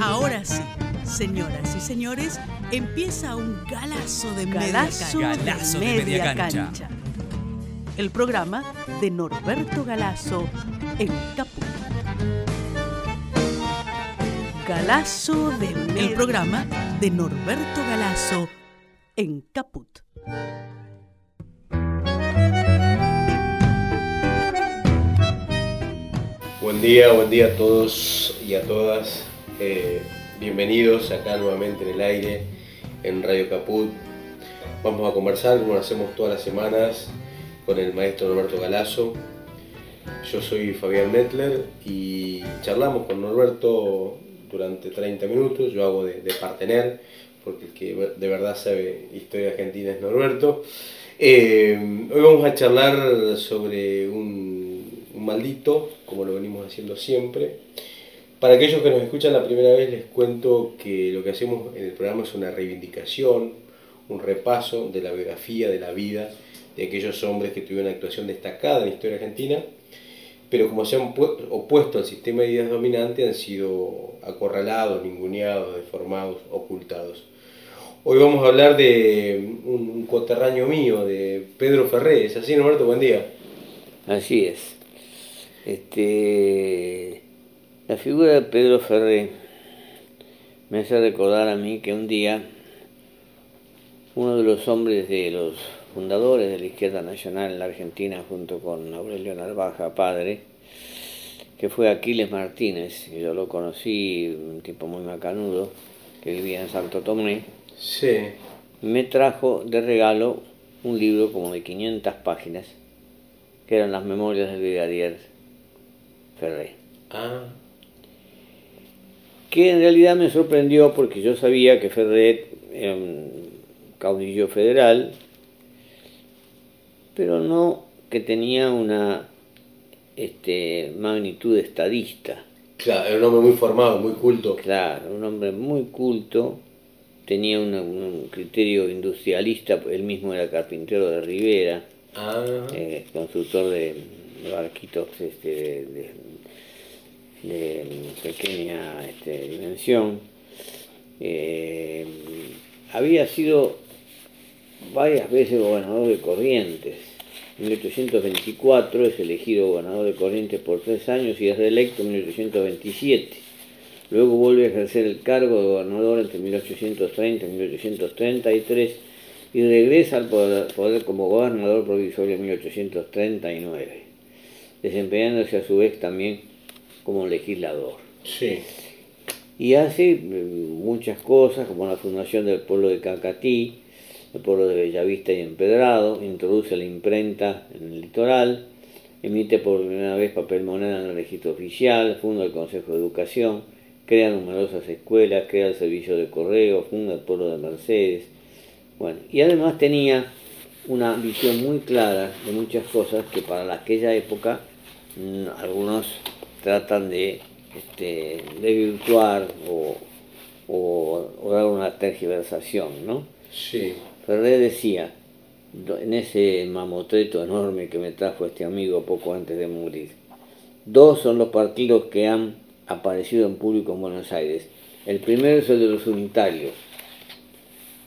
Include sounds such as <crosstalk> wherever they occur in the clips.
Ahora sí, señoras y señores, empieza un galazo de Galazo media de cancha. media cancha. El programa de Norberto Galazo en Caput. Galazo de media El programa de Norberto Galazo en Caput. Buen día, buen día a todos y a todas. Eh, bienvenidos acá nuevamente en el aire en Radio Caput. Vamos a conversar como lo hacemos todas las semanas con el maestro Norberto Galazo. Yo soy Fabián Metler y charlamos con Norberto durante 30 minutos. Yo hago de, de partener porque el que de verdad sabe historia argentina es Norberto. Eh, hoy vamos a charlar sobre un, un maldito, como lo venimos haciendo siempre. Para aquellos que nos escuchan la primera vez, les cuento que lo que hacemos en el programa es una reivindicación, un repaso de la biografía, de la vida de aquellos hombres que tuvieron una actuación destacada en la historia argentina, pero como se han pu- opuesto al sistema de ideas dominante, han sido acorralados, ninguneados, deformados, ocultados. Hoy vamos a hablar de un, un coterráneo mío, de Pedro Ferré. ¿Es así, Norberto? Buen día. Así es. Este, la figura de Pedro Ferré me hace recordar a mí que un día uno de los hombres de los fundadores de la izquierda nacional en la Argentina, junto con Aurelio Narvaja, padre, que fue Aquiles Martínez, y yo lo conocí, un tipo muy macanudo, que vivía en Santo Tomé, Sí. me trajo de regalo un libro como de 500 páginas, que eran las memorias del brigadier Ferré. Ah, Que en realidad me sorprendió porque yo sabía que Ferré era un caudillo federal, pero no que tenía una este, magnitud estadista. claro, era un hombre muy formado, muy culto. Claro, un hombre muy culto, tenía una- un criterio industrialista, él mismo era carpintero de Rivera, Ah, eh, constructor de, de barquitos este, de, de- de pequeña este, dimensión. Eh, había sido varias veces gobernador de Corrientes. En 1824 es elegido gobernador de Corrientes por tres años y es reelecto en 1827. Luego vuelve a ejercer el cargo de gobernador entre 1830 y 1833 y regresa al poder, poder como gobernador provisorio en 1839, desempeñándose a su vez también como legislador. sí. Y hace eh, muchas cosas, como la fundación del pueblo de Cacatí, el pueblo de Bellavista y Empedrado, introduce la imprenta en el litoral, emite por primera vez papel moneda en el registro oficial, funda el Consejo de Educación, crea numerosas escuelas, crea el servicio de correo, funda el pueblo de Mercedes. Bueno, y además tenía una visión muy clara de muchas cosas que para aquella época mm, algunos tratan de este, desvirtuar o, o- o dar una tergiversación, ¿no? Sí. Ferré decía, en ese mamotreto enorme que me trajo este amigo poco antes de morir, dos son los partidos que han aparecido en público en Buenos Aires. El primero es el de los unitarios.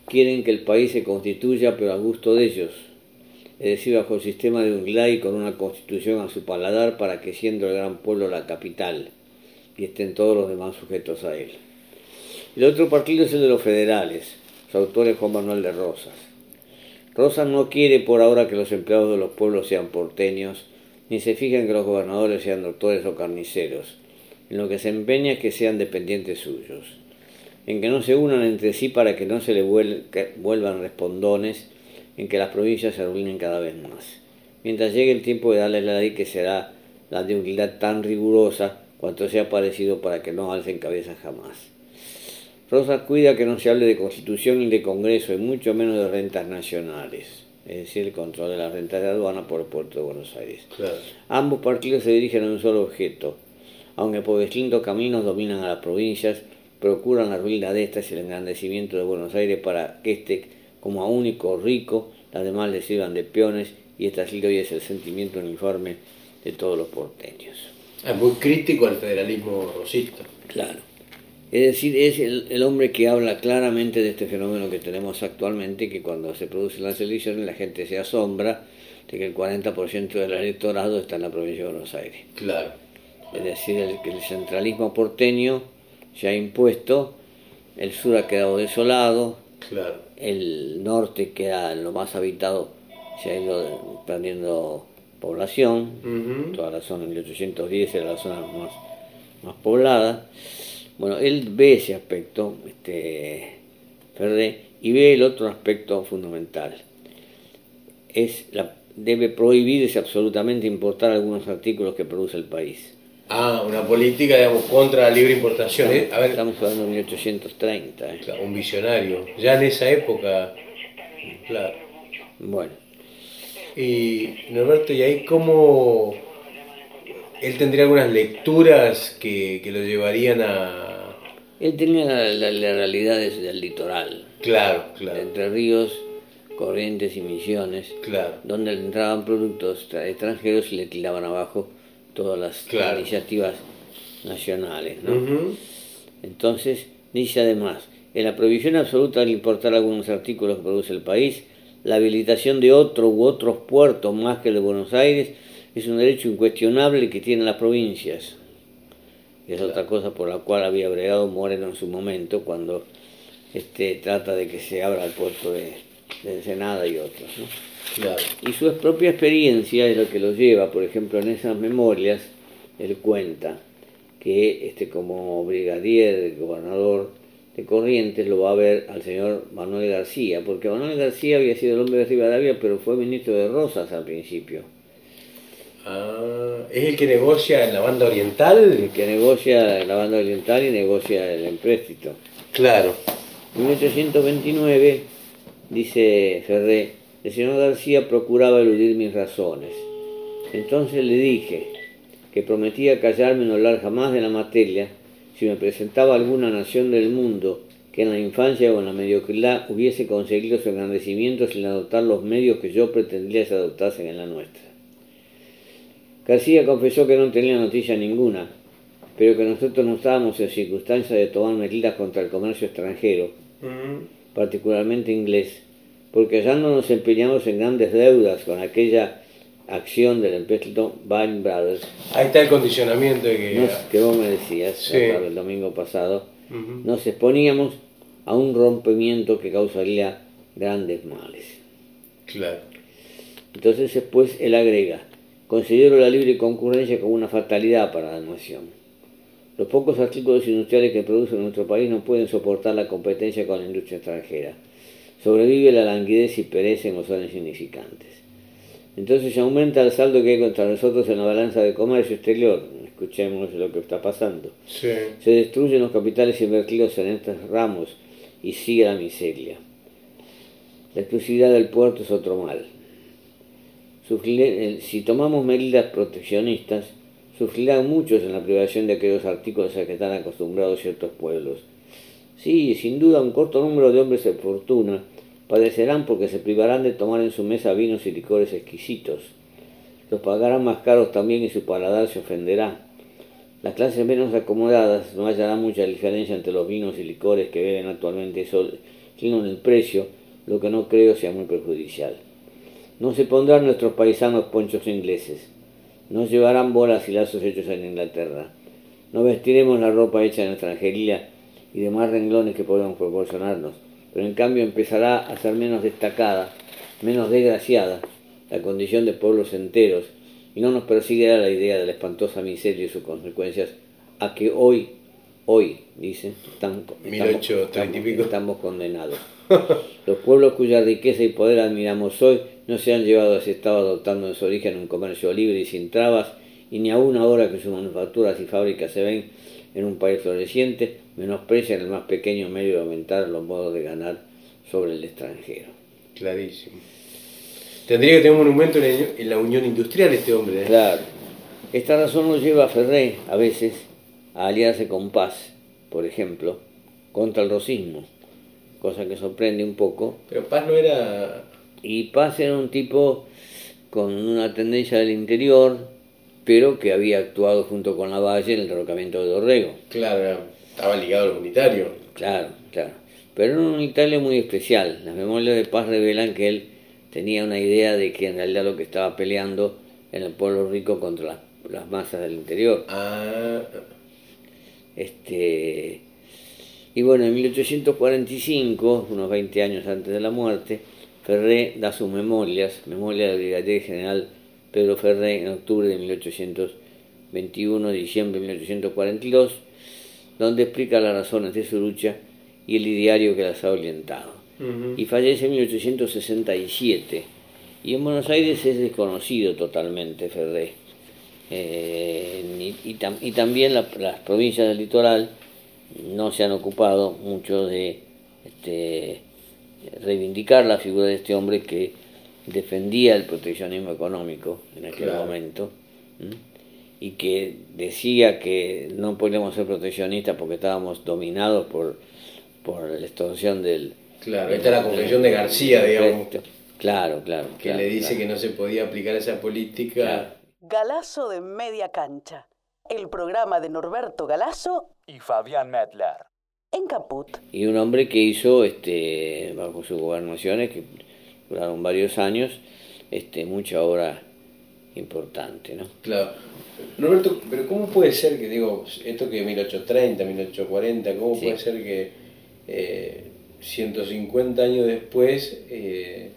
Quieren que el país se constituya, pero a gusto de ellos, es decir, bajo el sistema de unidad y con una constitución a su paladar para que siendo el gran pueblo la capital y estén todos los demás sujetos a él. El otro partido es el de los federales. Su autor es Juan Manuel de Rosas. Rosas no quiere por ahora que los empleados de los pueblos sean porteños, ni se fija en que los gobernadores sean doctores o carniceros. En lo que se empeña es que sean dependientes suyos, en que no se unan entre sí para que no se le vuelvan respondones, en que las provincias se arruinen cada vez más. Mientras llegue el tiempo de darles la ley que será la de unidad tan rigurosa cuanto sea parecido para que no alcen cabeza jamás. Rosas cuida que no se hable de constitución ni de congreso y mucho menos de rentas nacionales, es decir, el control de las rentas de aduana por el puerto de Buenos Aires. Claro. Ambos partidos se dirigen a un solo objeto. Aunque por distintos caminos dominan a las provincias, procuran la ruina de estas y el engrandecimiento de Buenos Aires para que éste, como a único rico, las demás le sirvan de peones y esta sí que hoy es el sentimiento uniforme de todos los porteños. Es muy crítico al federalismo rosista. Claro. Es decir, es el, el, hombre que habla claramente de este fenómeno que tenemos actualmente, que cuando se producen las elecciones la gente se asombra de que el 40% del electorado está en la provincia de Buenos Aires. Claro. Es decir, el, que el centralismo porteño se ha impuesto, el sur ha quedado desolado, Claro. el norte queda en lo más habitado, se ha ido perdiendo población, toda la zona, en 1810 era la zona más, más poblada. Bueno, él ve ese aspecto, este, Ferré, y ve el otro aspecto fundamental. Es la, debe prohibirse absolutamente importar algunos artículos que produce el país. Ah, una política, digamos, contra la libre importación. ¿eh? A ver, Estamos hablando de 1830. ¿eh? claro, un visionario. Ya en esa época, claro. Bueno, Y Norberto, ¿y ahí cómo él tendría algunas lecturas que, que lo llevarían a... él tenía la, la- la realidad des- del litoral, Claro, claro, entre ríos, corrientes y misiones, claro. donde entraban productos tra- extranjeros y le tiraban abajo todas las Claro. iniciativas nacionales. ¿no? Ujú. Entonces, dice además, en la prohibición absoluta de importar algunos artículos que produce el país, la habilitación de otro u otros puertos más que el de Buenos Aires es un derecho incuestionable que tienen las provincias. Es otra cosa por la cual había bregado Moreno en su momento cuando este, trata de que se abra el puerto de, de Ensenada y otros. ¿no? Claro. Y su propia experiencia es lo que lo lleva, por ejemplo, en esas memorias, él cuenta que este, como brigadier, gobernador de Corrientes, lo va a ver al señor Manuel García, porque Manuel García había sido el hombre de Rivadavia, pero fue ministro de Rosas al principio, Ah, ¿Es el que negocia en la banda oriental? el que negocia la banda oriental y negocia el empréstito. Claro. En 1829, dice Ferré, el señor García procuraba eludir mis razones. Entonces le dije que prometía callarme y no hablar jamás de la materia si me presentaba alguna nación del mundo que en la infancia o en la mediocridad hubiese conseguido su engrandecimiento sin adoptar los medios que yo pretendía se adoptasen en la nuestra. García confesó que no tenía noticia ninguna, pero que nosotros no estábamos en circunstancias de tomar medidas contra el comercio extranjero, Ujú. particularmente inglés, porque ya no nos empeñamos en grandes deudas con aquella acción del empréstito Bain Brothers, Ahí está el condicionamiento que... nos- que vos me decías Sí. el domingo pasado, nos exponíamos a un rompimiento que causaría grandes males. Claro. Entonces después él agrega, considero la libre concurrencia como una fatalidad para la nación. Los pocos artículos industriales que produce nuestro país no pueden soportar la competencia con la industria extranjera. Sobrevive la languidez y perecen los bienes insignificantes. Entonces se aumenta el saldo que hay contra nosotros en la balanza de comercio exterior. Escuchemos lo que está pasando. Sí. Se destruyen los capitales invertidos en estos ramos y sigue la miseria. La exclusividad del puerto es otro mal. Sufriré- si tomamos medidas proteccionistas, sufrirán muchos en la privación de aquellos artículos a que están acostumbrados ciertos pueblos. Sí, sin duda un corto número de hombres de fortuna padecerán porque se privarán de tomar en su mesa vinos y licores exquisitos. Los pagarán más caros también y su paladar se ofenderá. Las clases menos acomodadas no hallarán mucha diferencia entre los vinos y licores que beben actualmente, sino en el precio, lo que no creo sea muy perjudicial. No se pondrán nuestros paisanos ponchos ingleses, no llevarán bolas y lazos hechos en Inglaterra, no vestiremos la ropa hecha en extranjería y demás renglones que podemos proporcionarnos, pero en cambio empezará a ser menos destacada, menos desgraciada la condición de pueblos enteros y no nos perseguirá la idea de la espantosa miseria y sus consecuencias a que hoy, hoy, dice, están, 1830 y pico. estamos condenados. Los pueblos cuya riqueza y poder admiramos hoy no se han llevado a ese estado adoptando en su origen un comercio libre y sin trabas, y ni aún ahora que sus manufacturas y fábricas se ven en un país floreciente, menosprecian el más pequeño medio de aumentar los modos de ganar sobre el extranjero. Clarísimo. Tendría que tener un monumento en la, Unión Industrial este hombre. ¿eh? Claro. Esta razón nos lleva a Ferré, a veces, a aliarse con Paz, por ejemplo, contra el rosismo, cosa que sorprende un poco. Pero Paz no era... Y Paz era un tipo con una tendencia del interior, pero que había actuado junto con la Valle en el derrocamiento de Dorrego. Claro, Estaba ligado al unitario. Claro, claro. Pero era un unitario muy especial. Las memorias de paz revelan que él tenía una idea de que en realidad lo que estaba peleando era el pueblo rico contra las, las masas del interior. Ah, Este, y bueno, en 1845, unos 20 años antes de la muerte, Ferré da sus memorias, memoria del brigadier general Pedro Ferré en octubre de 1821, diciembre de 1842, donde explica las razones de su lucha y el ideario que las ha orientado. Y fallece en 1867. Y en Buenos Aires es desconocido totalmente Ferré. Eh, y, y tam- y también la- las provincias del litoral no se han ocupado mucho de este, reivindicar la figura de este hombre que defendía el proteccionismo económico en aquel Claro. momento. Y que decía que no podíamos ser proteccionistas porque estábamos dominados por, por la extorsión del... Claro, esta es la confesión de García, digamos, Claro, claro. que claro, le dice claro. que no se podía aplicar esa política. Claro. Galazo de Media Cancha. El programa de Norberto Galazo y Fabián Medler. en Caput. y un hombre que hizo este bajo sus gobernaciones que duraron varios años este mucha obra importante no Claro. Roberto, pero ¿cómo puede ser que, digo, esto que 1830, 1840, cómo Sí. puede ser que eh, 150 años después eh,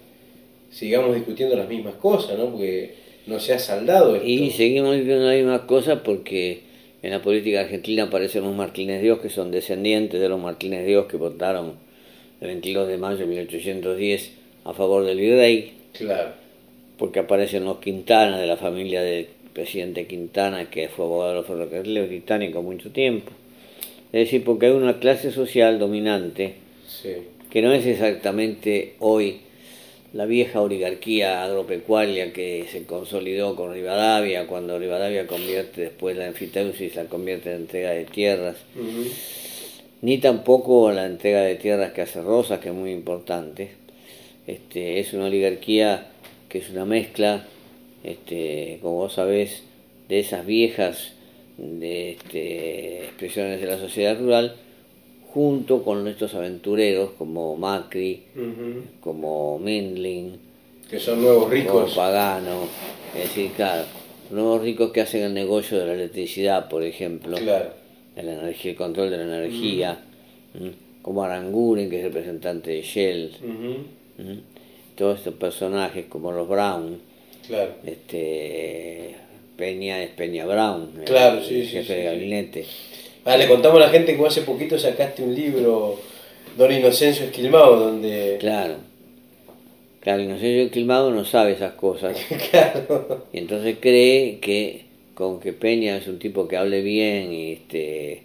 sigamos discutiendo las mismas cosas, ¿no? Porque no se ha saldado esto. y seguimos viendo las mismas cosas porque en la política argentina aparecen los Martínez Dios que son descendientes de los Martínez Dios que votaron el 22 de mayo de 1810 a favor del virrey Claro, porque aparecen los Quintana de la familia del presidente Quintana, que fue abogado de los ferrocarriles británicos mucho tiempo. Es decir, porque hay una clase social dominante sí. que no es exactamente hoy la vieja oligarquía agropecuaria que se consolidó con Rivadavia, cuando Rivadavia convierte después la enfiteusis, la convierte en entrega de tierras, ni tampoco la entrega de tierras que hace Rosas, que es muy importante. Este, es una oligarquía que es una mezcla, este, como vos sabés, de esas viejas de, este, expresiones de la sociedad rural, junto con estos aventureros como Macri, como Mindling, Que son nuevos como ricos. Pagano, es decir, claro, nuevos ricos que hacen el negocio de la electricidad, por ejemplo Claro. energía, el control de la energía, ¿m? como Aranguren, que es representante de Shell, Ujú. ¿m? todos estos personajes como los Brown, Claro. este Peña es Peña Brown, el Claro, sí, sí, jefe sí, de gabinete. Ah, le contamos a la gente que hace poquito sacaste un libro, Don Inocencio Esquilmado, donde... Claro, claro, Inocencio Quilmado no sabe esas cosas <laughs> Claro. y entonces cree que con que Peña es un tipo que hable bien y este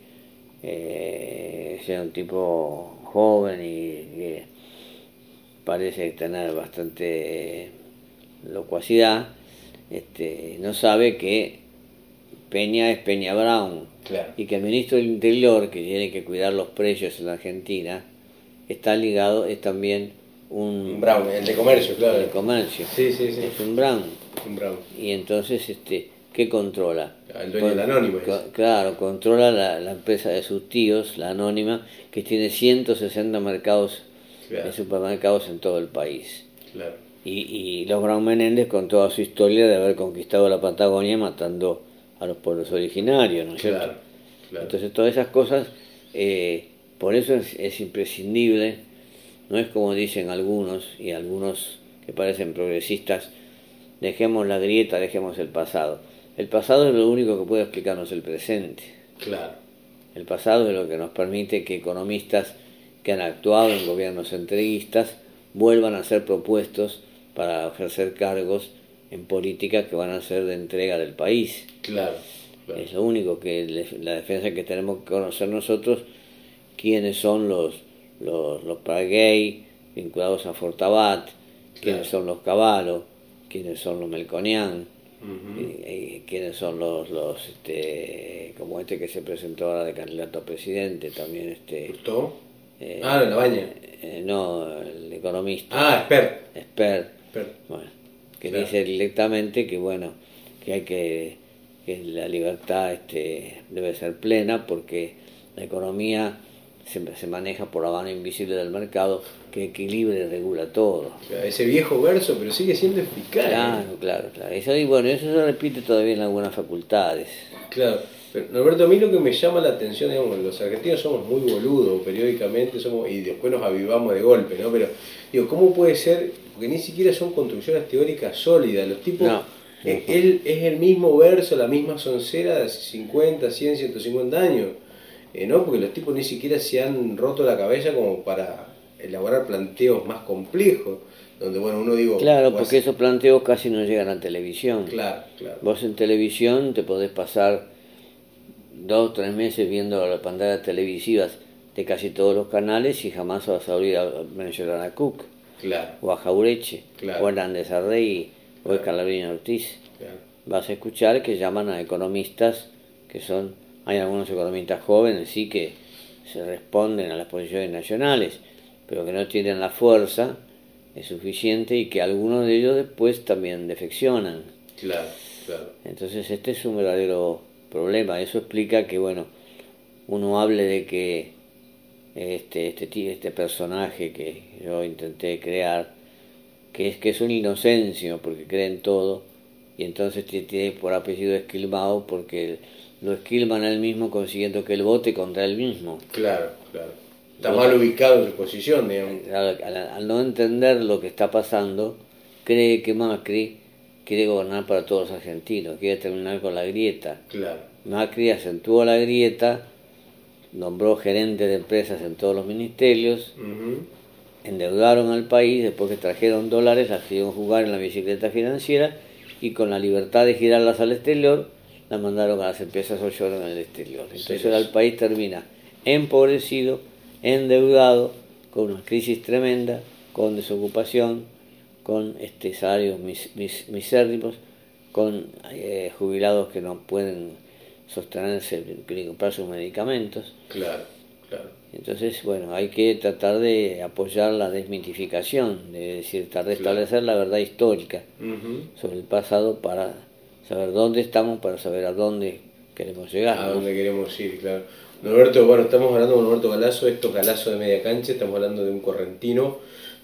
eh, sea un tipo joven y que parece tener bastante locuacidad, este, no sabe que Peña es Peña Brown Claro. y que el ministro del Interior, que tiene que cuidar los precios en la Argentina, está ligado, es también un, Un Brown, el de comercio, claro. de comercio, Sí, sí, sí. es un Brown. Un Brown. Y entonces, este, ¿qué controla? El dueño de la Anónima, co- Claro, controla la, la empresa de sus tíos, la Anónima, que tiene 160 mercados Claro. de supermercados en todo el país. Claro. Y, y los Brown Menéndez con toda su historia de haber conquistado la Patagonia matando a los pueblos originarios, ¿no es cierto? Claro. Claro. Entonces todas esas cosas, eh, por eso es, es imprescindible, no es como dicen algunos y algunos que parecen progresistas, dejemos la grieta, dejemos el pasado. El pasado es lo único que puede explicarnos el presente. Claro. El pasado es lo que nos permite que economistas que han actuado en gobiernos entreguistas vuelvan a ser propuestos para ejercer cargos en política que van a ser de entrega del país. Claro. claro. Es lo único que le- la defensa que tenemos que conocer nosotros, quiénes son los, los, los vinculados a Fortabat, quiénes son los Caballo, quiénes son los Melconian, y quiénes son los, los este, como este que se presentó ahora de candidato a presidente, también este, eh, Ah, la baña. eh, no, el economista, Ah, expert. expert, bueno, que Claro. dice directamente que bueno, que hay que, que la libertad este, debe ser plena porque La economía se, se maneja por la mano invisible del mercado que equilibra y regula todo. ese viejo verso, pero sigue siendo eficaz. Claro, claro, claro. Eso, y bueno, eso se repite todavía en algunas facultades. Claro. Pero, Norberto, a mí lo que me llama la atención, digamos, los argentinos somos muy boludos periódicamente somos y después nos avivamos de golpe, ¿no? Pero, digo, ¿cómo puede ser? Porque ni siquiera son construcciones teóricas sólidas. Los tipos, eh, él es el mismo verso, la misma soncera de 50, 100, 150 años, eh, ¿no? Porque los tipos ni siquiera se han roto la cabeza como para elaborar planteos más complejos donde bueno uno digo claro porque esos planteos casi no llegan a televisión claro claro vos en televisión te podés pasar dos tres meses viendo las pantallas televisivas de casi todos los canales y jamás vas a oír a mencionar a Cook, o a Jaureche, o a Hernández Arrey, o a Escalabrino Ortiz. Vas a escuchar que llaman a economistas que son, hay algunos economistas jóvenes, sí que se responden a las posiciones nacionales, pero que no tienen la fuerza es suficiente y que algunos de ellos después también defeccionan. Claro, claro. Entonces este es un verdadero problema. Eso explica que, bueno, uno hable de que este, este, este personaje que yo intenté crear, que es que es un inocencio porque cree en todo, y entonces tiene por apellido esquilmado porque lo esquilman a él mismo consiguiendo que él vote contra él mismo. Claro, claro. Está mal ubicado en su posición, digamos. Al, al, no entender lo que está pasando, cree que Macri quiere gobernar para todos los argentinos, quiere terminar con la grieta. Claro. Macri acentuó la grieta, nombró gerentes de empresas en todos los ministerios, endeudaron al país, después que trajeron dólares, la hicieron jugar en la bicicleta financiera y con la libertad de girarlas al exterior, la mandaron a las empresas offshore en el exterior. Entonces el país termina empobrecido, endeudado, con una crisis tremenda, con desocupación, con este, salarios mis, misérrimos, con eh, jubilados que no pueden sostenerse ni comprar sus medicamentos. Claro, claro. Entonces, bueno, hay que tratar de apoyar la desmitificación, de decir, tratar de establecer la verdad histórica sobre el pasado para saber dónde estamos, para saber a dónde queremos llegar. A dónde queremos ir, claro. Norberto, bueno, estamos hablando con Norberto Galazo, esto es Galazo de media cancha, estamos hablando de un correntino,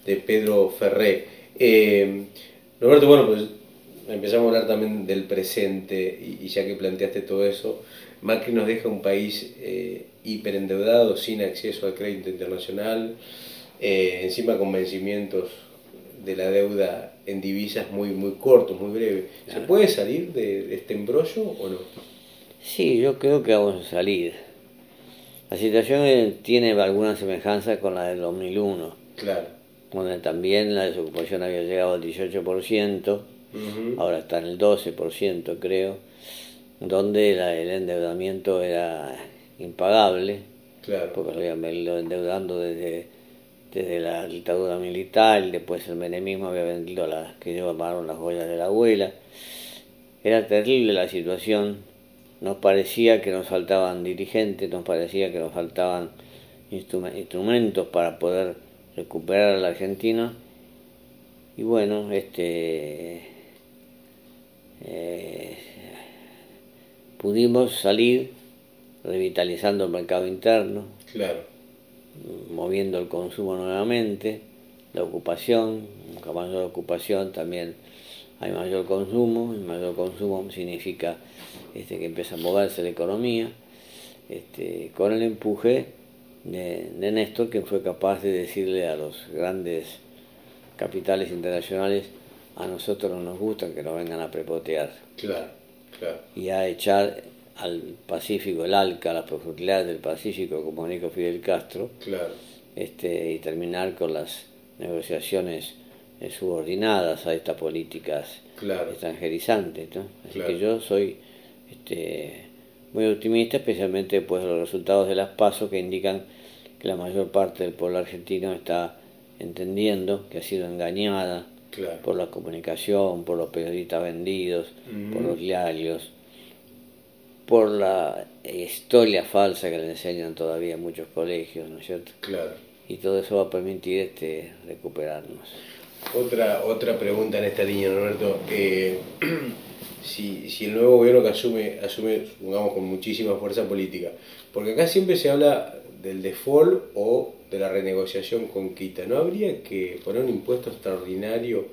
de Pedro Ferré. Eh, Roberto, bueno, pues empezamos a hablar también del presente y, ya que planteaste todo eso, Macri nos deja un país eh, hiperendeudado, sin acceso al crédito internacional, eh, encima con vencimientos de la deuda en divisas muy, muy cortos, muy breves. ¿Se puede salir de, este embrollo o no? Sí, yo creo que vamos a salir. La situación tiene alguna semejanza con la del 2001. Claro donde también la desocupación había llegado al 18%, ahora está en el 12% creo, donde el endeudamiento era impagable, porque lo habían venido endeudando desde, desde la dictadura militar, y después el menemismo había vendido las que llamaron las joyas de la abuela. Era terrible la situación, nos parecía que nos faltaban dirigentes, nos parecía que nos faltaban instrumentos para poder recuperar a la Argentina. Y bueno, este eh, pudimos salir revitalizando el mercado interno, claro. moviendo el consumo nuevamente, la ocupación, con mayor ocupación también hay mayor consumo, y mayor consumo significa este, que empieza a moverse la economía, este, con el empuje de, Néstor, que fue capaz de decirle a los grandes capitales internacionales, a nosotros no nos gusta que nos vengan a prepotear. Claro, claro. Y a echar al Pacífico, el ALCA, las profundidades del Pacífico, como dijo Fidel Castro, claro. este, y terminar con las negociaciones subordinadas a estas políticas extranjerizantes. Así que yo soy este, muy optimista, especialmente después de los resultados de las pasos que indican que la mayor parte del pueblo argentino está entendiendo que ha sido engañada por la comunicación, por los periodistas vendidos, por los diarios, por la historia falsa que le enseñan todavía muchos colegios, ¿no es cierto? Claro. Y todo eso va a permitir este, recuperarnos. Otra, otra pregunta en esta línea, Roberto. Eh, <clears throat> si, si el nuevo gobierno que asume, asume, supongamos, con muchísima fuerza política. Porque acá siempre se habla del default o de la renegociación con quita. ¿No habría que poner un impuesto extraordinario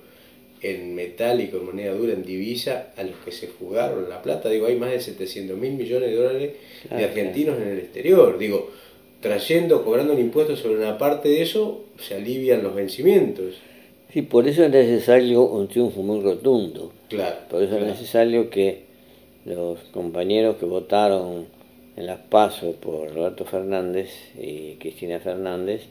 en metal y con moneda dura, en divisa, a los que se fugaron la plata? Digo, hay más de 700 mil millones de dólares de argentinos en el exterior. Digo, trayendo, cobrando un impuesto sobre una parte de eso, se alivian los vencimientos. Sí, por eso es necesario un triunfo muy rotundo. Claro. Por eso claro. es necesario que los compañeros que votaron en las pasos por Roberto Fernández y Cristina Fernández,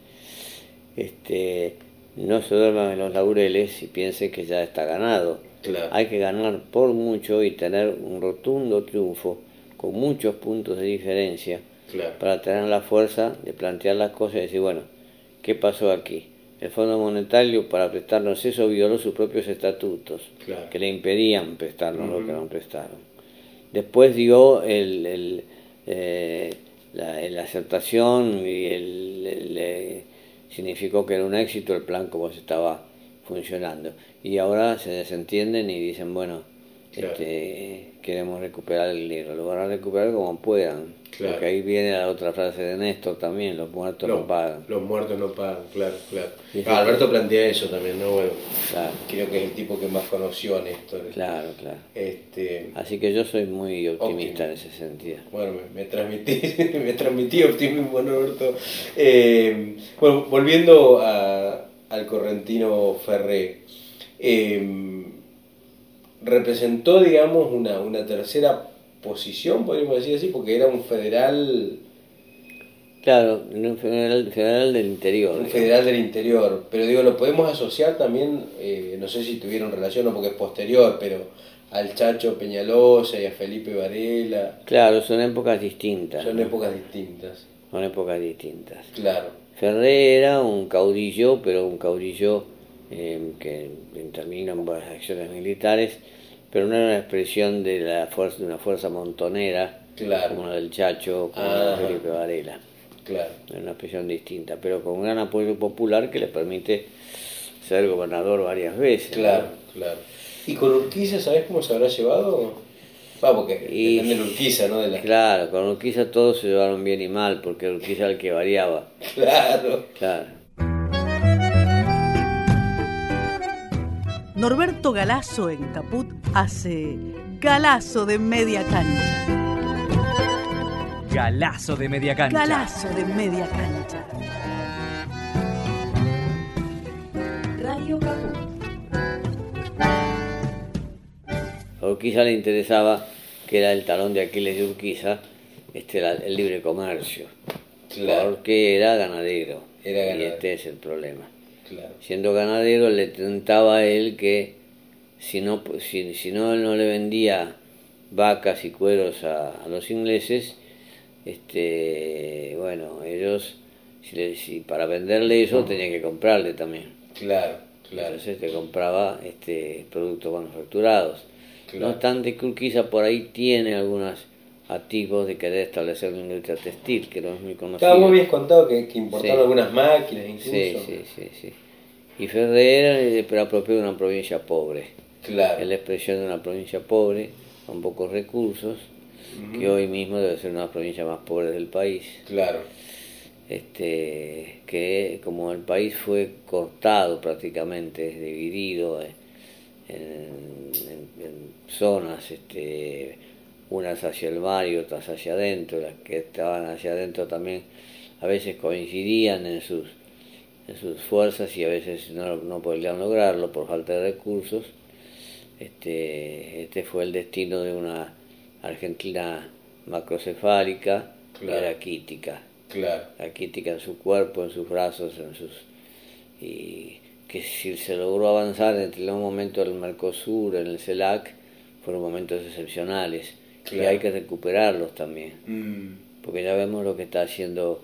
este, no se duerman en los laureles y piensen que ya está ganado. Claro. Hay que ganar por mucho y tener un rotundo triunfo con muchos puntos de diferencia Claro. para tener la fuerza de plantear las cosas y decir, bueno, ¿qué pasó aquí? El Fondo Monetario para prestarnos eso violó sus propios estatutos, Claro. que le impedían prestarnos lo que nos prestaron. Después dio el, el, eh, la, aceptación y el, el, eh, significó que era un éxito el plan como se estaba funcionando. Y ahora se desentienden y dicen, bueno, Claro. este, queremos recuperar el dinero. Lo van a recuperar como puedan. Claro. Porque ahí viene la otra frase de Néstor también, los muertos no pagan. Los muertos no pagan, claro, claro. Ah, Alberto plantea eso también, ¿no? Bueno, Claro, creo que es el tipo que más conoció a Néstor. claro, claro. Este, Así que yo soy muy optimista en ese sentido. bueno, me, me transmití, <laughs> me transmití optimismo, ¿no, Alberto? Eh, bueno, volviendo a- al correntino Ferré, eh, representó, digamos, una, una tercera posición, podríamos decir así, porque era un federal, Claro, un federal, federal del interior. un digamos. federal del interior, pero digo, lo podemos asociar también, eh, no sé si tuvieron relación o porque es posterior, pero al Chacho Peñalosa y a Felipe Varela, Claro, son épocas distintas. son ¿no? épocas distintas, Son épocas distintas. claro, Ferré era un caudillo, pero un caudillo eh, que intervino en varias acciones militares, pero no era una expresión de la fuerza de una fuerza montonera claro, como la del Chacho, como la de Felipe Varela. claro. Era una expresión distinta, pero con un gran apoyo popular que le permite ser gobernador varias veces. ¿no? Claro, claro. ¿Y con Urquiza sabes cómo se habrá llevado? Va, porque Y- depende de Urquiza, ¿no? De la... Claro, con Urquiza todos se llevaron bien y mal, porque Urquiza era el que variaba. <laughs> Claro. Claro. Norberto Galazo en Caput hace Galazo de media cancha. Galazo de media cancha. Galazo de media cancha. Radio Caput. A Urquiza le interesaba, que era el talón de Aquiles de Urquiza, este era el libre comercio. Claro. Porque era ganadero. Era Y ganadero. este es el problema. Claro. Siendo ganadero, le tentaba a él que si no, si, si no, él no le vendía vacas y cueros a, a los ingleses, este, bueno, ellos, si, le- si para venderle eso, tenían que comprarle también. Claro, claro. Entonces te compraba este productos manufacturados. Claro. No obstante Urquiza por ahí tiene algunos activos de querer establecer una industria textil, que no es muy conocida. Estaba, vos habías contado que, que importaron Sí. algunas máquinas incluso. Sí, sí, sí, sí. Y Ferrer era propio de una provincia pobre. Claro. Es la expresión de una provincia pobre, con pocos recursos, que hoy mismo debe ser una de las provincias más pobres del país. Claro. Este, que como el país fue cortado prácticamente, dividido en, en- en zonas, este, unas hacia el mar y otras hacia adentro, las que estaban hacia adentro también a veces coincidían en sus, en sus fuerzas y a veces no, no podían lograrlo por falta de recursos. Este, este fue el destino de una Argentina macrocefálica, que Claro. era quítica Claro. raquítica en su cuerpo, en sus brazos, en sus y que si se logró avanzar entre los momentos del Mercosur, en el CELAC, fueron momentos excepcionales, Claro. hay que recuperarlos también, Mm, porque ya vemos lo que está haciendo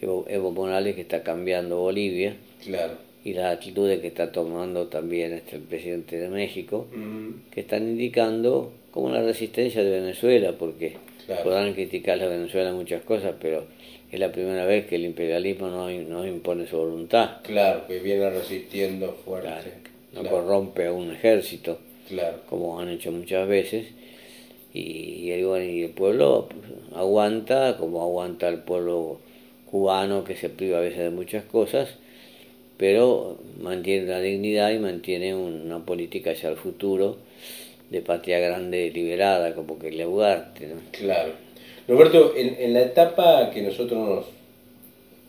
Evo, Evo Morales, que está cambiando Bolivia, claro. y las actitudes que está tomando también este, el presidente de México, Mm, que están indicando como la resistencia de Venezuela, porque Claro. podrán criticar a Venezuela muchas cosas, pero es la primera vez que el imperialismo no, no impone su voluntad, claro, que viene resistiendo fuerte. claro, no Claro. corrompe a un ejército, Claro. como han hecho muchas veces. Y, bueno, y el pueblo aguanta, como aguanta el pueblo cubano que se priva a veces de muchas cosas, pero mantiene la dignidad y mantiene una política hacia el futuro de patria grande liberada, como que le Ugarte. ¿no? Claro. Roberto, en, en la etapa que nosotros nos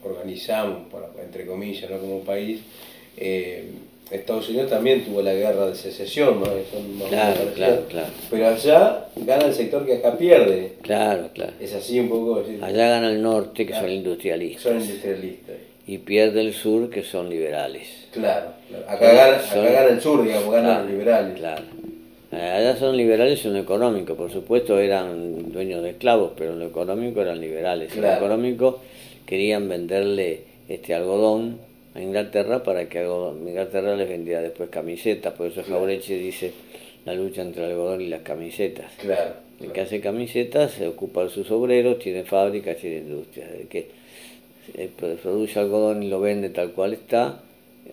organizamos, entre comillas, ¿no? como país, eh, Estados Unidos también tuvo la guerra de secesión, más Claro, claro, claro. Pero allá gana el sector que acá pierde. Claro, claro. Es así un poco. Allá gana el norte, que Claro. son industrialistas, Son industrialistas. y pierde el sur, que son liberales. Claro, claro. Acá, gana, acá Son- gana el sur, digamos, ganan Claro, los liberales. Claro. Allá son liberales en lo económico, por supuesto eran dueños de esclavos, pero en lo económico eran liberales. En lo económico querían venderle este algodón a Inglaterra para que Inglaterra les vendía después camisetas, por eso. Jaureche dice la lucha entre el algodón y las camisetas. Claro. El que hace camisetas se ocupa de sus obreros, tiene fábricas, tiene industrias. El que eh, produce algodón y lo vende tal cual está,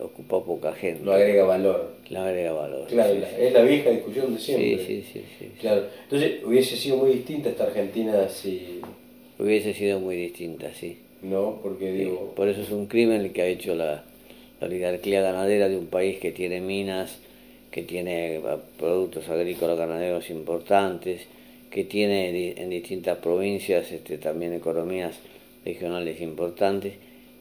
ocupa poca gente. No agrega valor. Le agrega valor. Claro, sí, la- sí. es la vieja discusión de siempre. Sí, sí, sí, sí. Claro. Entonces hubiese sido muy distinta esta Argentina si. Hubiese sido muy distinta, sí. No, porque Sí, digo. Por eso es un crimen el que ha hecho la, la oligarquía ganadera de un país que tiene minas, que tiene eh, productos agrícolas ganaderos importantes, que tiene en distintas provincias este, también economías regionales importantes,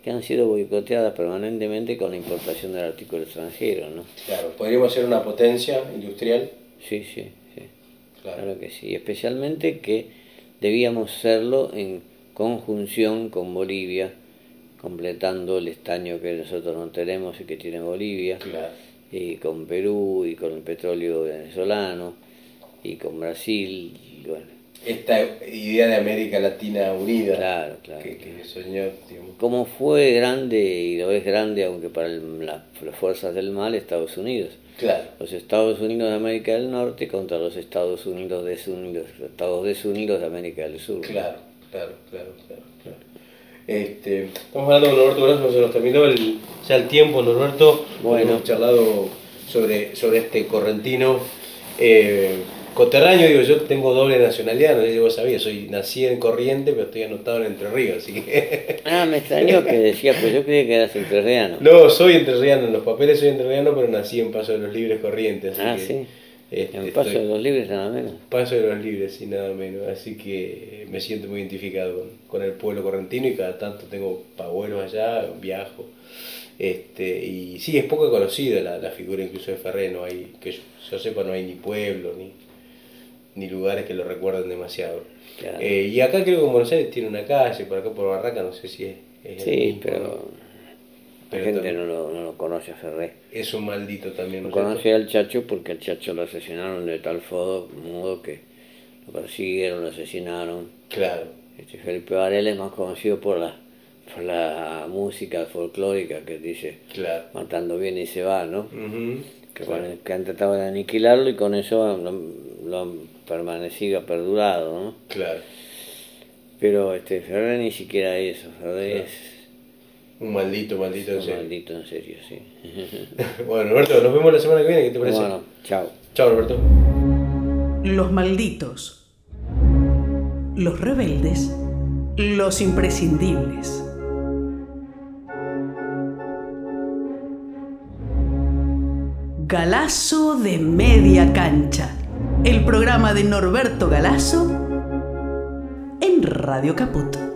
que han sido boicoteadas permanentemente con la importación del artículo extranjero, ¿no? Claro, podríamos ser una potencia industrial. Sí, sí, sí. Claro. Claro que sí, y especialmente que debíamos serlo en conjunción con Bolivia, completando el estaño que nosotros no tenemos y que tiene Bolivia, Claro. y con Perú, y con el petróleo venezolano, y con Brasil, y bueno, Esta idea de América Latina unida. claro, claro. Que, que soñó, digamos. Como fue grande, y lo es grande, aunque para el- la- las fuerzas del mal, Estados Unidos. Claro. los Estados Unidos de América del Norte contra los Estados Unidos desunidos, Estados desunidos de América del Sur. Claro, claro, claro, claro. claro. Este, estamos hablando con Norberto Brazo, se nos terminó el, ya el tiempo, Norberto. Bueno. Hemos charlado sobre, sobre este correntino. Eh, coterráneo, digo, yo tengo doble nacionalidad, no sé si vos sabías, soy nací en Corriente, pero estoy anotado en Entre Ríos, así que... <laughs> Ah, me extrañó que decía, pues yo creía que eras entrerriano. no, soy entrerriano, en los papeles soy entrerriano, pero nací en Paso de los Libres, Corrientes. así Ah, que, sí. Este, En Paso estoy- de los Libres nada menos. Paso de los Libres y nada menos, así que me siento muy identificado con, con el pueblo correntino y cada tanto tengo abuelos allá, viajo. Este, y sí, es poco conocida la, la figura incluso de Ferré, no hay, que yo, yo sepa no hay ni pueblo ni, ni lugares que lo recuerden demasiado. Claro. Eh, y acá creo que en Buenos Aires tiene una calle, por acá por Barraca, no sé si es... es el Sí, mismo, pero ¿no? La gente no lo, no lo conoce a Ferré. Es un maldito también. No ¿no es cierto? conoce al Chacho porque al Chacho lo asesinaron de tal modo que lo persiguieron, lo asesinaron. Claro, Este Felipe Varela es más conocido por la, por la música folclórica que dice claro. matando bien y se va, ¿no? Ujú, que, claro. con- que han tratado de aniquilarlo y con eso lo, lo han permanecido, ha perdurado, ¿no? Claro. Pero este Ferrer ni siquiera eso, Ferrer Claro. Un maldito, maldito en es un serio. maldito en serio, sí. <laughs> Bueno, Roberto, nos vemos la semana que viene, ¿qué te parece? bueno, chao. Chao, Roberto. Los malditos. Los rebeldes. Los imprescindibles. Galazo de media cancha. El programa de Norberto Galazo en Radio Caput.